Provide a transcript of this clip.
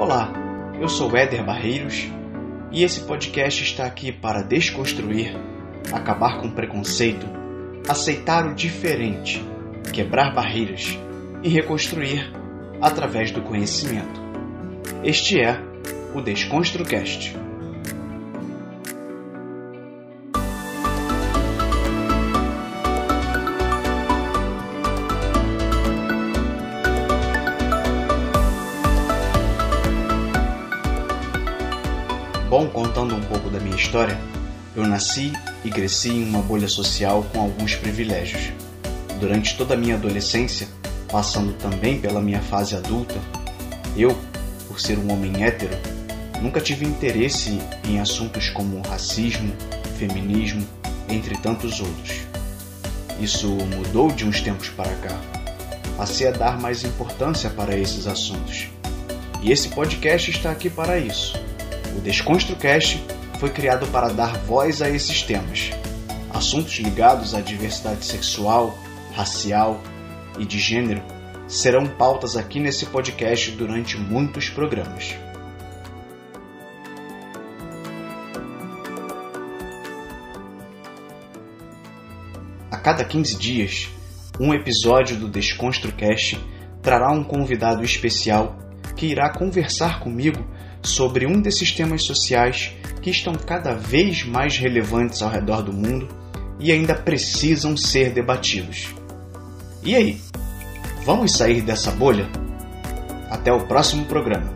Olá, eu sou Éder Barreiros e esse podcast está aqui para desconstruir, acabar com preconceito, aceitar o diferente, quebrar barreiras e reconstruir através do conhecimento. Este é o DesconstruCast. Bom, contando um pouco da minha história, eu nasci e cresci em uma bolha social com alguns privilégios. Durante toda a minha adolescência, passando também pela minha fase adulta, eu, por ser um homem hétero, nunca tive interesse em assuntos como racismo, feminismo, entre tantos outros. Isso mudou de uns tempos para cá. Passei a dar mais importância para esses assuntos. E esse podcast está aqui para isso o DesconstruCast foi criado para dar voz a esses temas. Assuntos ligados à diversidade sexual, racial e de gênero serão pautas aqui nesse podcast durante muitos programas. A cada 15 dias, um episódio do DesconstruCast trará um convidado especial que irá conversar comigo sobre um desses temas sociais que estão cada vez mais relevantes ao redor do mundo e ainda precisam ser debatidos. E aí? Vamos sair dessa bolha? Até o próximo programa.